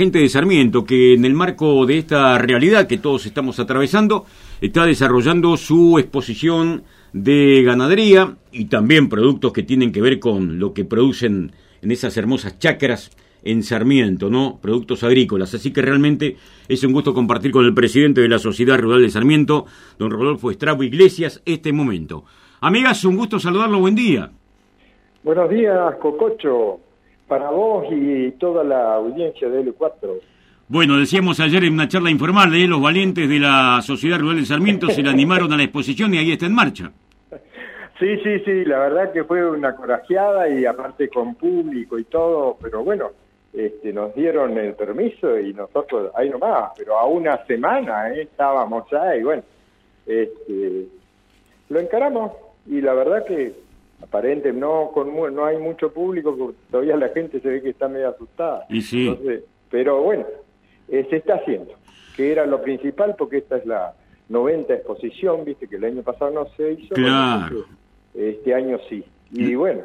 gente de Sarmiento que en el marco de esta realidad que todos estamos atravesando está desarrollando su exposición de ganadería y también productos que tienen que ver con lo que producen en esas hermosas chacras en Sarmiento, ¿no? Productos agrícolas. Así que realmente es un gusto compartir con el presidente de la Sociedad Rural de Sarmiento, don Rodolfo Estrabo Iglesias, este momento. Amigas, un gusto saludarlo, buen día. Buenos días, Cococho para vos y toda la audiencia de L4. Bueno, decíamos ayer en una charla informal de los valientes de la Sociedad Rural de Sarmiento se le animaron a la exposición y ahí está en marcha. Sí, sí, sí, la verdad que fue una corajeada y aparte con público y todo, pero bueno, este, nos dieron el permiso y nosotros ahí nomás, pero a una semana ¿eh? estábamos ya y bueno, este, lo encaramos y la verdad que aparente no con no hay mucho público porque todavía la gente se ve que está medio asustada. Y sí. Pero bueno eh, se está haciendo que era lo principal porque esta es la 90 exposición viste que el año pasado no se hizo claro. este año sí. Y bueno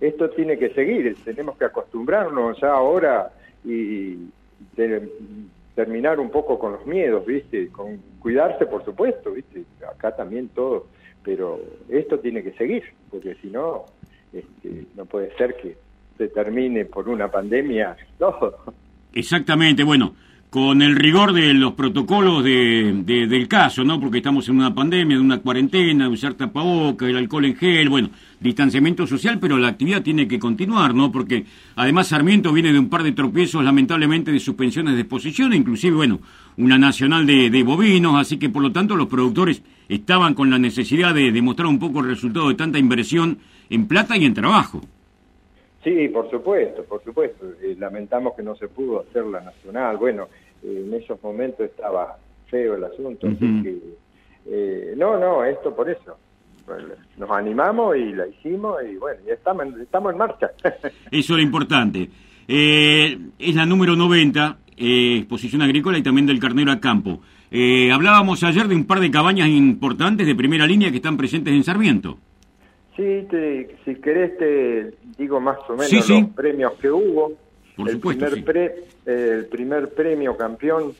esto tiene que seguir tenemos que acostumbrarnos ya ahora y terminar un poco con los miedos viste con cuidarse por supuesto viste acá también todo pero esto tiene que seguir, porque si no, este, no puede ser que se termine por una pandemia todo. Exactamente, bueno, con el rigor de los protocolos de, del caso, ¿no? Porque estamos en una pandemia, de una cuarentena, de usar tapaboca, el alcohol en gel, bueno, distanciamiento social, pero la actividad tiene que continuar, ¿no? Porque además Sarmiento viene de un par de tropiezos, lamentablemente, de suspensiones de exposición, inclusive, bueno, una nacional de, de bovinos, así que por lo tanto los productores estaban con la necesidad de demostrar un poco el resultado de tanta inversión en plata y en trabajo. Sí, por supuesto, por supuesto. Eh, lamentamos que no se pudo hacer la nacional. Bueno, eh, en esos momentos estaba feo el asunto. Eh, no, no, esto por eso. Nos animamos y la hicimos y bueno, ya estamos, estamos en marcha. eso era importante. es la número 90, exposición agrícola y también del carnero a campo. Hablábamos ayer de un par de cabañas importantes de primera línea que están presentes en Sarmiento. Sí, te, si querés te digo más o menos los premios que hubo. el, primer el primer premio campeón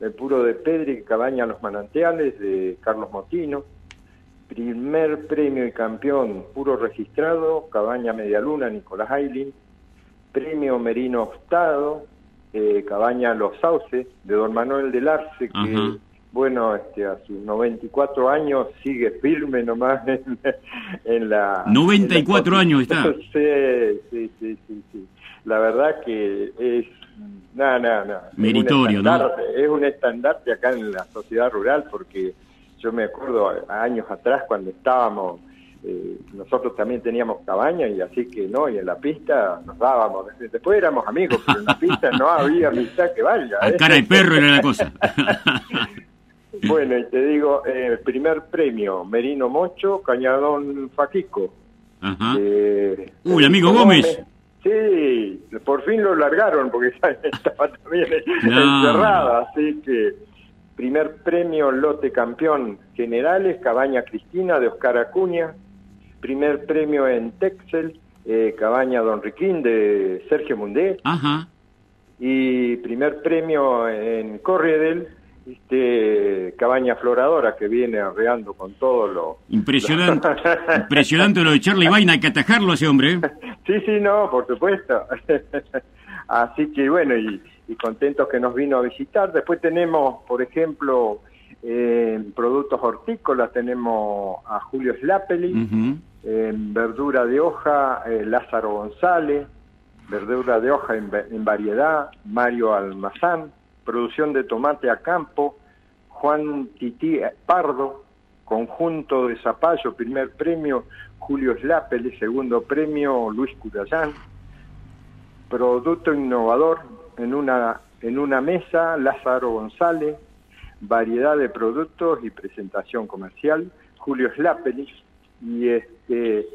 el puro de Pedri, Cabaña Los Manantiales, de Carlos Motino. Primer premio y campeón puro registrado, Cabaña Medialuna, Nicolás Ailin. Premio Merino Ostado, eh, Cabaña Los Sauces, de Don Manuel del Arce, que bueno, este, a sus 94 años sigue firme nomás en, la... 94 años está. sí, sí, sí, sí, La verdad que es... Nada, nada, nada. Meritorio, es ¿no? Es un estandarte acá en la sociedad rural porque yo me acuerdo años atrás cuando estábamos... Eh, nosotros también teníamos cabaña y así que no, y en la pista nos dábamos, después éramos amigos, pero en la pista no había amistad que valga. ¿eh? cara de perro era la cosa. Bueno, y te digo, eh, primer premio, Merino Mocho, Cañadón Faquico. Ajá. Eh, Uy, amigo Gómez. Sí, por fin lo largaron porque estaba también encerrada, así que primer premio lote campeón generales, Cabaña Cristina de Oscar Acuña, primer premio en Texel, eh, Cabaña Don Riquín de Sergio Mundé, Ajá. y primer premio en Corriedel, este, cabaña floradora que viene arreando con todo lo... Impresionante, impresionante lo de Charlie Vaina, hay que atajarlo a ese hombre. ¿eh? sí, sí, no, por supuesto. Así que bueno, y, contentos que nos vino a visitar. Después tenemos, por ejemplo, eh, productos hortícolas, tenemos a Julio Slapeli, en verdura de hoja, eh, Lázaro González, verdura de hoja en variedad, Mario Almazán, producción de tomate a campo, Juan Tití Pardo, conjunto de Zapallo, primer premio, Julio Slapel, segundo premio, Luis Curayán, producto innovador en una, en una mesa, Lázaro González, variedad de productos y presentación comercial, Julio Slapel, y este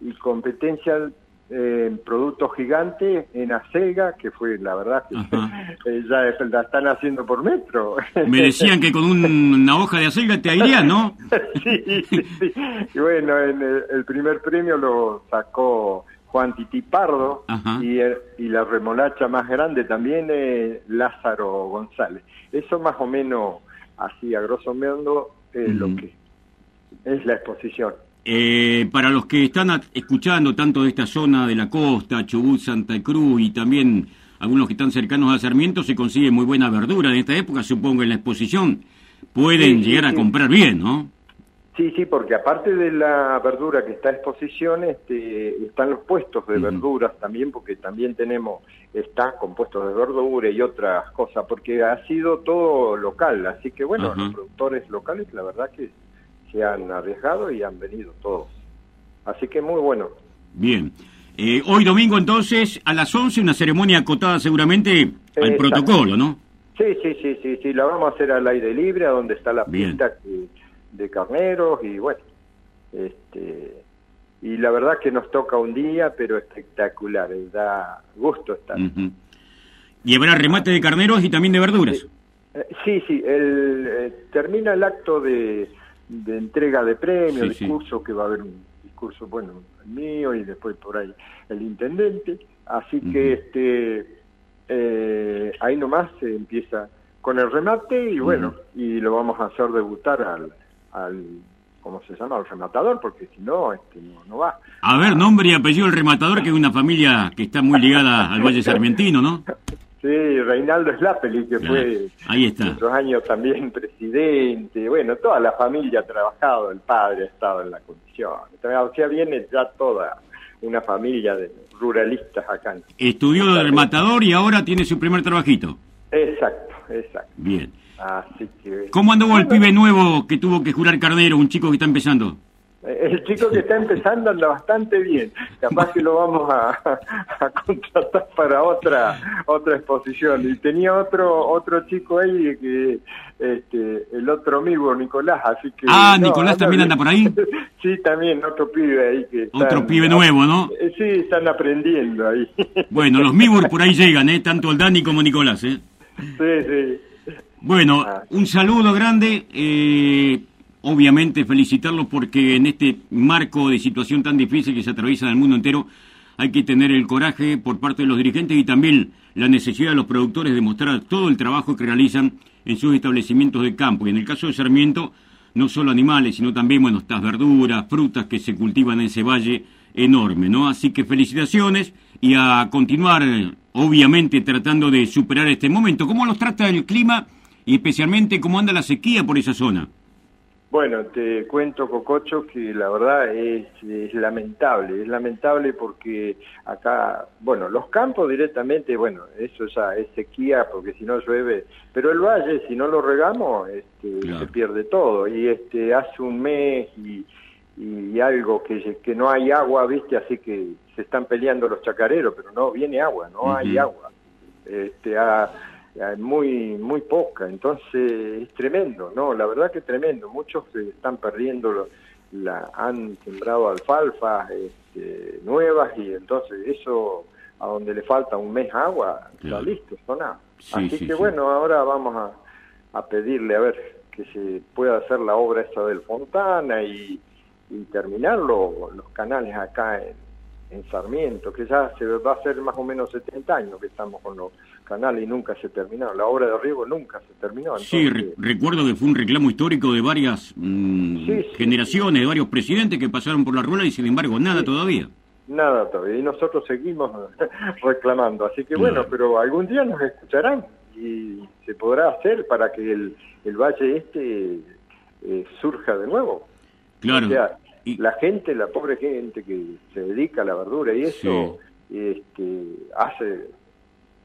y competencia eh, producto gigante en Acega, que fue la verdad que eh, ya la están haciendo por metro. Me decían que con una hoja de acega te airean, ¿no? sí, sí, Y bueno, en el, primer premio lo sacó Juan Tití Pardo y, y, la remolacha más grande también es Lázaro González. Eso más o menos, así a grosso modo, es lo que es la exposición. Eh, para los que están escuchando tanto de esta zona de la costa, Chubut, Santa Cruz y también algunos que están cercanos a Sarmiento, se consigue muy buena verdura en esta época, supongo, en la exposición. Pueden llegar a comprar bien, ¿no? Sí, sí, porque aparte de la verdura que está en exposición, este, están los puestos de verduras también, porque también tenemos, está compuestos de verdura y otras cosas, porque ha sido todo local, así que bueno, los productores locales, la verdad que se han arriesgado y han venido todos. Así que muy bueno. Bien. Eh, hoy domingo entonces, a las 11, una ceremonia acotada seguramente al protocolo, ¿no? Sí, sí, sí, sí, sí, la vamos a hacer al aire libre, a donde está la pista de carneros y bueno, este y la verdad que nos toca un día, pero espectacular, da gusto estar. ¿Y habrá remate de carneros y también de verduras? Sí, eh, sí, el, eh, termina el acto de, de entrega de premios, discurso, que va a haber un discurso, bueno, mío y después por ahí el intendente, así que este eh, ahí nomás se empieza con el remate y bueno, y lo vamos a hacer debutar al, al ¿cómo se llama? Al rematador, porque si no, este, no, va. A ver, nombre y apellido del rematador, que es una familia que está muy ligada al Valle Sarmientino, ¿no? Sí, Reinaldo Slapeli, que fue ahí está. muchos años también presidente, bueno, toda la familia ha trabajado, el padre ha estado en la condición. O sea, viene ya toda una familia de ruralistas acá. Estudió del matador y ahora tiene su primer trabajito. Exacto, exacto. Bien. Así que... ¿Cómo anduvo el pibe nuevo que tuvo que jurar carnero, un chico que está empezando? El chico que está empezando anda bastante bien. Capaz que lo vamos a, contratar para otra otra exposición. Y tenía otro otro chico ahí que este el otro amigo Nicolás, así que Ah, Nicolás también anda por ahí. sí, también otro pibe ahí que Otro pibe nuevo, ¿no? Eh, sí, están aprendiendo ahí. Bueno, los Mibur por ahí llegan, ¿eh? Tanto el Dani como Nicolás, ¿eh? Sí, sí. Bueno, ah. un saludo grande. Eh, obviamente felicitarlos porque en este marco de situación tan difícil que se atraviesa en el mundo entero, hay que tener el coraje por parte de los dirigentes y también la necesidad de los productores de mostrar todo el trabajo que realizan en sus establecimientos de campo. Y en el caso de Sarmiento, no solo animales, sino también, bueno, estas verduras, frutas que se cultivan en ese valle enorme, ¿no? Así que felicitaciones y a continuar, obviamente, tratando de superar este momento. ¿Cómo los trata el clima y especialmente cómo anda la sequía por esa zona? Bueno, te cuento, Cococho, que la verdad es, lamentable, es lamentable porque acá, bueno, los campos directamente, bueno, eso ya es sequía porque si no llueve, pero el valle, si no lo regamos, este, se pierde todo. Y este hace un mes y, algo que, que no hay agua, viste, así que se están peleando los chacareros, pero no, viene agua, no hay agua. Este, a, muy muy poca, entonces es tremendo, no, la verdad que es tremendo, muchos se están perdiendo, la han sembrado alfalfa este, nuevas y entonces eso a donde le falta un mes agua, está listo, está nada. Así que bueno, ahora vamos a, a, pedirle a ver que se pueda hacer la obra esa del Fontana y, y terminar los canales acá en, en Sarmiento, que ya se va a hacer más o menos 70 años que estamos con los canales y nunca se terminó. La obra de riego nunca se terminó. Sí, recuerdo que fue un reclamo histórico de varias mm, generaciones, de varios presidentes que pasaron por la rueda y sin embargo nada todavía. Nada todavía, y nosotros seguimos reclamando. Así que bueno, pero algún día nos escucharán y se podrá hacer para que el, el valle este eh, surja de nuevo. Claro la gente, la pobre gente que se dedica a la verdura y eso este, hace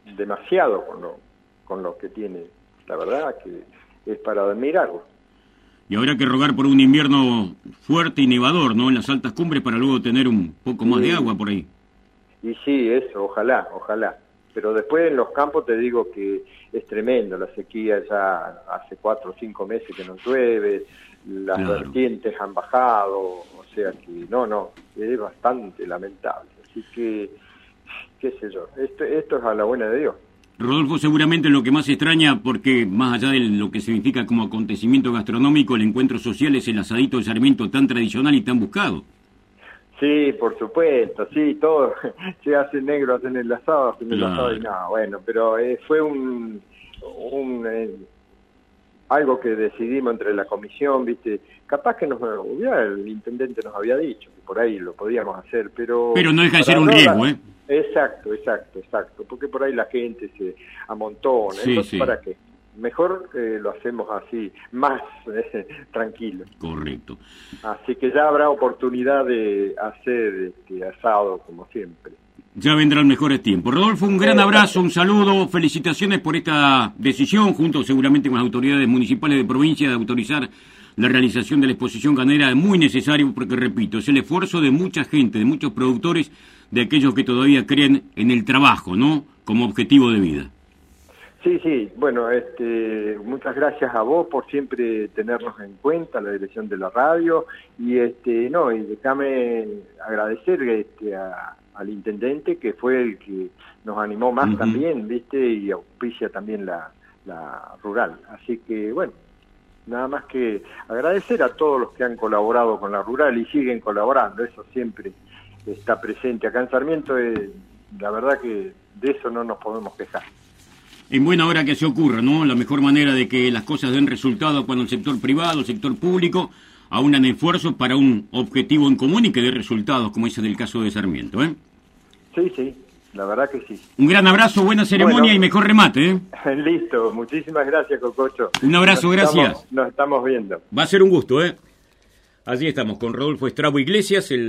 demasiado con lo, con lo que tiene. La verdad que es para admirarlo. Y habrá que rogar por un invierno fuerte y nevador, ¿no? En las altas cumbres para luego tener un poco más de agua por ahí. Y sí, eso, ojalá, ojalá. Pero después en los campos te digo que es tremendo, la sequía ya hace cuatro o cinco meses que no llueve, las vertientes han bajado, o sea que no, no, es bastante lamentable. Así que, qué sé yo, esto, esto es a la buena de Dios. Rodolfo, seguramente lo que más extraña, porque más allá de lo que significa como acontecimiento gastronómico, el encuentro social es el asadito de Sarmiento tan tradicional y tan buscado. Sí, por supuesto, sí, todo se hace negro, hacen el asado, hacen el asado y nada, bueno, pero eh, fue un, un eh, algo que decidimos entre la comisión, viste, capaz que nos hubiera, el intendente nos había dicho que por ahí lo podíamos hacer, pero... Pero no deja de ser un riesgo, ¿eh? Exacto, exacto, exacto, porque por ahí la gente se amontona, entonces ¿para qué? Mejor eh, lo hacemos así, más eh, tranquilo. Correcto. Así que ya habrá oportunidad de hacer este asado como siempre. Ya vendrán mejores tiempos. Rodolfo, un gran abrazo, un saludo, felicitaciones por esta decisión, junto seguramente con las autoridades municipales de provincia, de autorizar la realización de la exposición ganera. Es muy necesario porque, repito, es el esfuerzo de mucha gente, de muchos productores, de aquellos que todavía creen en el trabajo, ¿no? Como objetivo de vida. Sí, sí, bueno, este, muchas gracias a vos por siempre tenernos en cuenta, la dirección de la radio, y este, no, y déjame agradecer este, al intendente que fue el que nos animó más también, viste, y auspicia también la, la rural. Así que, bueno, nada más que agradecer a todos los que han colaborado con la rural y siguen colaborando, eso siempre está presente acá en Sarmiento, eh, la verdad que de eso no nos podemos quejar en buena hora que se ocurra, ¿no? La mejor manera de que las cosas den resultado cuando el sector privado, el sector público, aunan esfuerzos para un objetivo en común y que dé resultados, como es el caso de Sarmiento, ¿eh? Sí, sí, la verdad que sí. Un gran abrazo, buena ceremonia y mejor remate, ¿eh? Listo, muchísimas gracias, Cococho. Un abrazo, gracias. nos estamos viendo. Va a ser un gusto, ¿eh? Allí estamos con Rodolfo Estrabo Iglesias, el